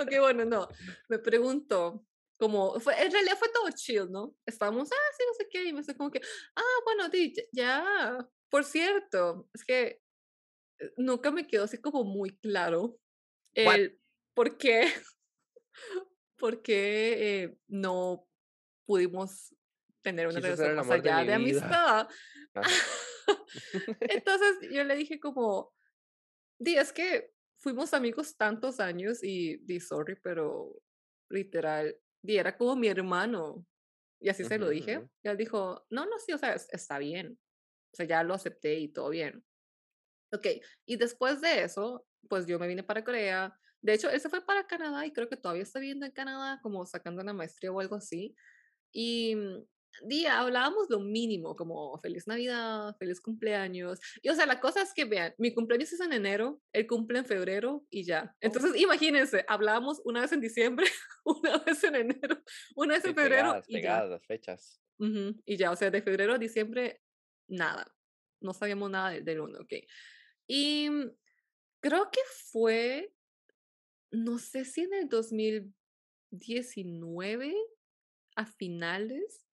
Ok, bueno, no. Me preguntó, como, fue, en realidad fue todo chill, ¿no? Estábamos, ah, sí, no sé qué, y me dice como que, ah, bueno, di, ya. Por cierto, es que eh, nunca me quedó así como muy claro el por qué, por qué eh, no pudimos tener una relación el más de allá de amistad. Entonces yo le dije como, di, es que fuimos amigos tantos años y di, sorry, pero literal, di, era como mi hermano. Y así se lo dije. Y él dijo, no, no, sí, o sea, es- está bien. O sea, ya lo acepté y todo bien. Ok, y después de eso, pues yo me vine para Corea. De hecho, él se fue para Canadá y creo que todavía está viviendo en Canadá, como sacando una maestría o algo así. Y mm, día hablábamos lo mínimo, como feliz Navidad, feliz cumpleaños. Y o sea, la cosa es que vean, mi cumpleaños es en enero, él cumple en febrero y ya. Oh, Entonces, imagínense, hablábamos una vez en diciembre, una vez en enero, una vez sí, en febrero pegadas, y ya. pegadas las fechas. Ujú, Y ya, o sea, de febrero a diciembre, nada. No sabíamos nada de- del uno, ok. Y mm, creo que fue no sé si en el 2019, a finales,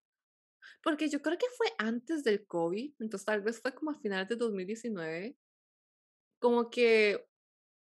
porque yo creo que fue antes del COVID, entonces tal vez fue como a finales de 2019, como que,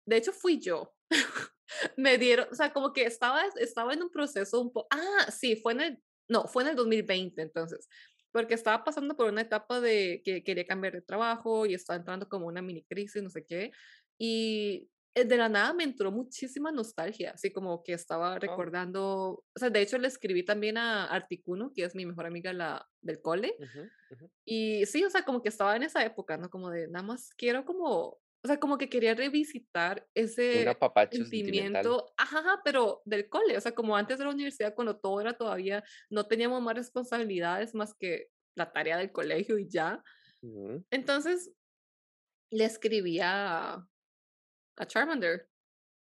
de hecho fui yo. Me dieron, o sea, como que estaba, estaba en un proceso un poco, ah, sí, fue en el, no, fue en el 2020 entonces, porque estaba pasando por una etapa de que quería cambiar de trabajo y estaba entrando como una mini crisis, no sé qué, y eh, de la nada me entró muchísima nostalgia, así como que estaba Oh, recordando, o sea, de hecho le escribí también a Articuno, que es mi mejor amiga la, del cole, ujú. y sí, o sea, como que estaba en esa época, ¿no? Como de nada más quiero como, o sea, como que quería revisitar ese apapacho sentimental. sentimiento, ajá, pero del cole, o sea, como antes de la universidad, cuando todo era todavía, no teníamos más responsabilidades más que la tarea del colegio y ya. Ujú. Entonces le escribí a, a Charmander,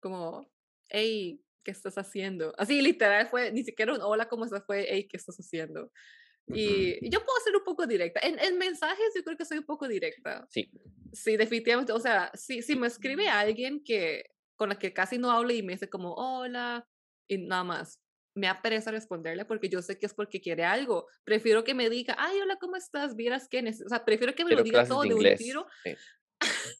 como, hey, ¿qué estás haciendo? Así literal fue, ni siquiera un hola, ¿cómo estás? Fue, hey, ¿qué estás haciendo? Y yo puedo ser un poco directa. En, en mensajes yo creo que soy un poco directa. Sí. Sí, definitivamente. O sea, si, si me escribe alguien que con la que casi no hablo y me dice como hola y nada más, me apetece responderle porque yo sé que es porque quiere algo. Prefiero que me diga, ay, hola, ¿cómo estás? Vieras que neces-". O sea, prefiero que me lo Quiero diga todo de de un tiro Sí.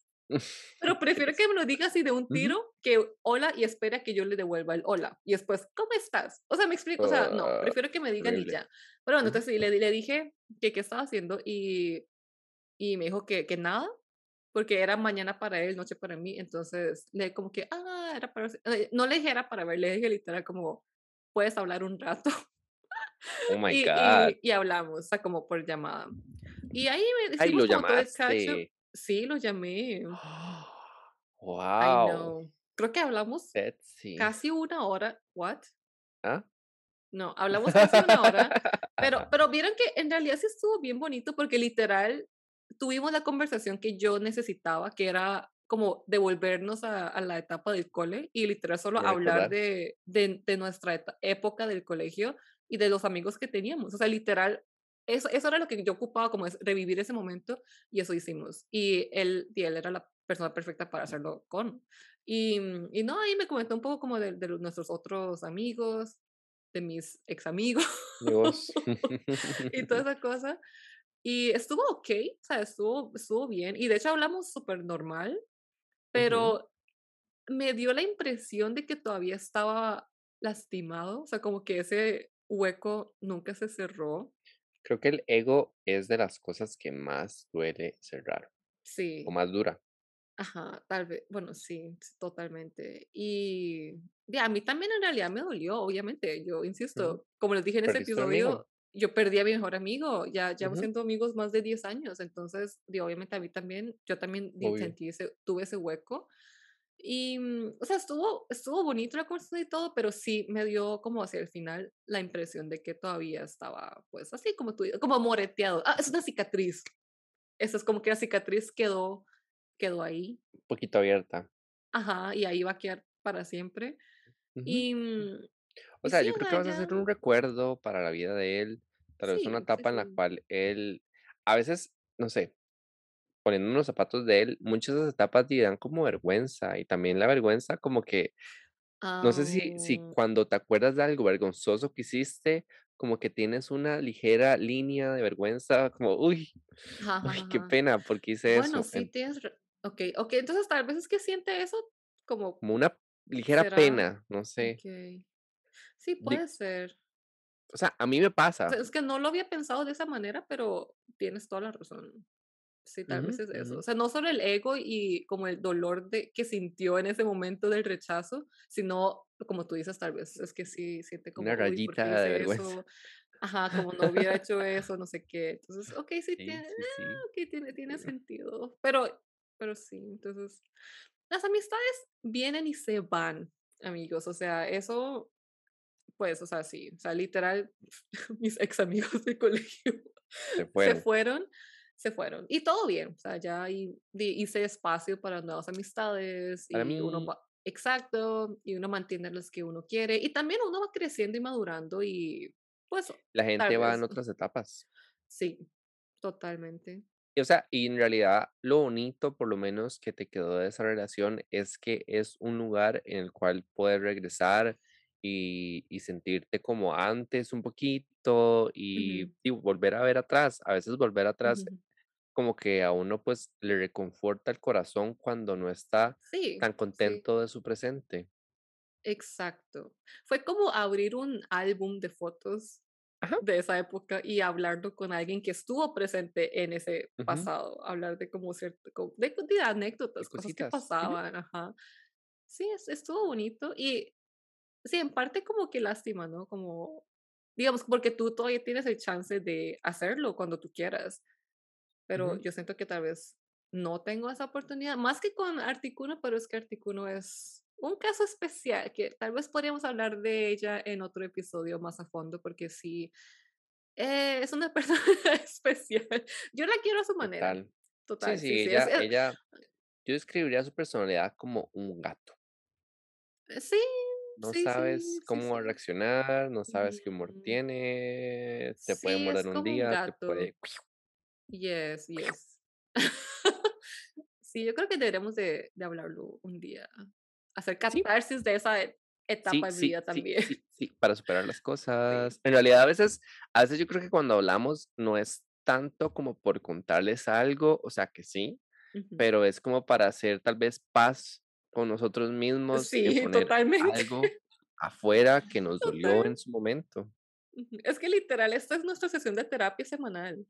pero prefiero que me lo diga así de un tiro que hola y espera que yo le devuelva el hola. Y después, ¿cómo estás? O sea, me explico, o sea, no, Ah, prefiero que me digan y horrible. ya. Pero bueno, entonces sí, le, le dije que qué estaba haciendo y, y me dijo que, que nada, porque era mañana para él, noche para mí. Entonces le como que, ah, era para... eh, No le dije era para ver, le dije literal como, puedes hablar un rato. Oh my y, God. y, y hablamos, o sea, como por llamada. Y ahí me- Ay, lo llamaste. Sí, lo llamé. I Wow. know. Creo que hablamos Sexy. casi una hora. ¿What? ¿Ah? No, hablamos casi una hora, pero pero vieron que en realidad sí estuvo bien bonito porque literal tuvimos la conversación que yo necesitaba, que era como devolvernos a a la etapa del cole y literal solo hablar de de de nuestra época del colegio y de los amigos que teníamos. O sea, literal, eso eso era lo que yo ocupaba, como es revivir ese momento y eso hicimos. Y él y él era la persona perfecta para hacerlo con. Y, y no, ahí me comentó un poco como de de nuestros otros amigos, de mis ex amigos y toda esa cosa. Y estuvo okey, o sea, estuvo estuvo bien. Y de hecho hablamos súper normal pero me dio la impresión de que todavía estaba lastimado, o sea, como que ese hueco nunca se cerró. Creo que el ego es de las cosas que más duele cerrar, o Sí, más dura. ajá, tal vez, bueno, sí, totalmente. Y, ya, a mí también en realidad me dolió, obviamente, yo insisto, como les dije en ese episodio, yo perdí a mi mejor amigo, ya llevamos Ujú. siendo amigos más de 10 años, entonces, di, obviamente a mí también, yo también sentí ese tuve ese hueco. Y, mm, o sea, estuvo estuvo bonito la conversación y todo, pero sí me dio como hacia el final la impresión de que todavía estaba, pues, así como tú como moreteado. Ah, es una cicatriz. Eso es como que la cicatriz quedó quedó ahí. Un poquito abierta. Ajá, y ahí va a quedar para siempre. Ujú. Y, mm, O y sea, sí, yo o creo que vas a ya ser un recuerdo para la vida de él, tal vez una sí, sí, etapa en la sí. cual él, a veces, no sé, poniendo los zapatos de él, muchas de esas etapas te dan como vergüenza y también la vergüenza como que, no sé si, si cuando te acuerdas de algo vergonzoso que hiciste, como que tienes una ligera línea de vergüenza, como, uy, ajá, uy, qué ajá. pena, porque hice Bueno, eso? sí En- tienes okey, okey, entonces tal vez es que siente eso como, como una ligera ¿será? pena, no sé. Okey. Sí, puede ser. O sea, a mí me O sea, pasa. es que no lo había pensado de esa manera, pero tienes toda la razón. Sí, tal vez Ujú, es eso. ujú. O sea, no solo el ego y como el dolor de que sintió en ese momento del rechazo, sino, como tú dices, tal vez es que sí siente Una como, uy, ¿por qué rayita de vergüenza. eso? Ajá, como no hubiera hecho eso, no sé qué. Entonces, okey, sí Sí, tiene, sí, sí. ah, okey, tiene tiene sentido. Pero pero sí, entonces, las amistades vienen y se van, amigos. O sea, eso pues, o sea, sí, o sea, literal, mis ex amigos de colegio se se fueron. Se fueron. Y todo bien, o sea, ya hice espacio para nuevas amistades Para y uno mí, va exacto, y uno mantiene las que uno quiere, y también uno va creciendo y madurando y, pues, la gente va en otras etapas. sí, totalmente. Y, o sea, y en realidad lo bonito, por lo menos, que te quedó de esa relación es que es un lugar en el cual puedes regresar y, y sentirte como antes un poquito y, volver a ver atrás. A veces volver atrás. Como que a uno pues le reconforta el corazón cuando no está Sí, tan sí, contento de su presente. exacto. Fue como abrir un álbum de fotos Ajá. de esa época y hablarlo con alguien que estuvo presente en ese pasado, hablar de como cierto, como de, de De anécdotas, cosas que pasaban, ajá. Sí, es- estuvo bonito y sí, en parte como que lástima, ¿no? Como, digamos, porque tú todavía tienes el chance de hacerlo cuando tú quieras, pero yo siento que tal vez no tengo esa oportunidad, más que con Articuno, pero es que Articuno es un caso especial, que tal vez podríamos hablar de ella en otro episodio más a fondo, porque sí, eh, es una persona especial. Yo la quiero a su manera. Total. Total, sí, sí, ella, es- ella, yo describiría su personalidad como un gato. sí, No sabes cómo reaccionar, no sabes qué humor Mm, tiene, te puede morder un día, te puede... Yes, yes. Sí, yo creo que deberemos de, de hablarlo un día. Hacer Sí, catarsis de esa e- sí, etapa de sí, vida sí, también. sí, sí, para superar las Sí. cosas. En realidad, a veces, a veces yo creo que cuando hablamos no es tanto como por contarles algo, o sea que sí, pero es como para hacer tal vez paz con nosotros mismos y Sí, poner totalmente. algo afuera que nos dolió en su momento. Es que literal, esta es nuestra sesión de terapia semanal.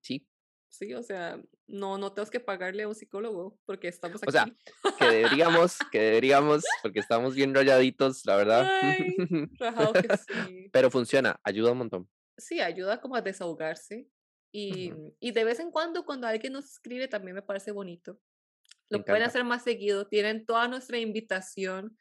Sí, Sí, o sea, no, no tenemos que pagarle a un psicólogo porque estamos o sea, aquí. que deberíamos, que deberíamos, porque estamos bien rayaditos, la verdad. Ay, rajado que sí. Pero funciona, ayuda un montón. Sí, ayuda como a desahogarse. Y, y de vez en cuando, cuando alguien nos escribe, también me parece bonito. Lo pueden hacer más seguido. Tienen toda nuestra invitación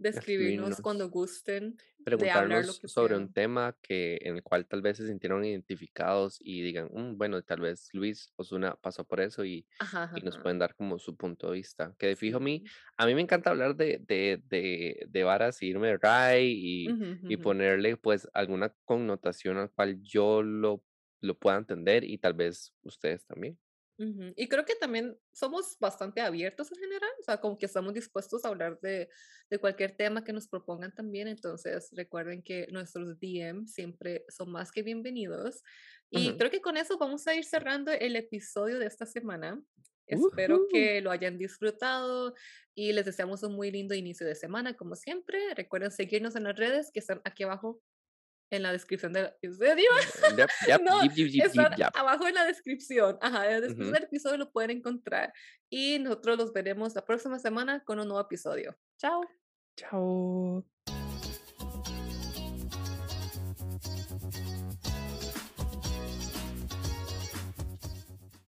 de escribirnos cuando gusten, de preguntarnos que sobre sea. un tema que, en el cual tal vez se sintieron identificados y digan, "Mm, bueno, tal vez Luis Osuna pasó por eso y, Ajá, ajá, y nos ajá. pueden dar como su punto de vista. Que de fijo a mí, a mí me encanta hablar de, de, de, de varas y irme de ray y, Ujú, y ujú, ponerle pues alguna connotación al cual yo lo, lo pueda entender y tal vez ustedes también. Ujú. Y creo que también somos bastante abiertos en general, o sea, como que estamos dispuestos a hablar de, de cualquier tema que nos propongan también. Entonces, recuerden que nuestros DM siempre son más que bienvenidos. Y Ujú. creo que con eso vamos a ir cerrando el episodio de esta semana. Espero Ujú. que lo hayan disfrutado y les deseamos un muy lindo inicio de semana, como siempre. Recuerden seguirnos en las redes que están aquí abajo en la descripción del episodio. Yep, yep, No, yip, están abajo en la descripción. Ajá, en la descripción Ujú. del episodio lo pueden encontrar. Y nosotros los veremos la próxima semana con un nuevo episodio. Chao. Chao.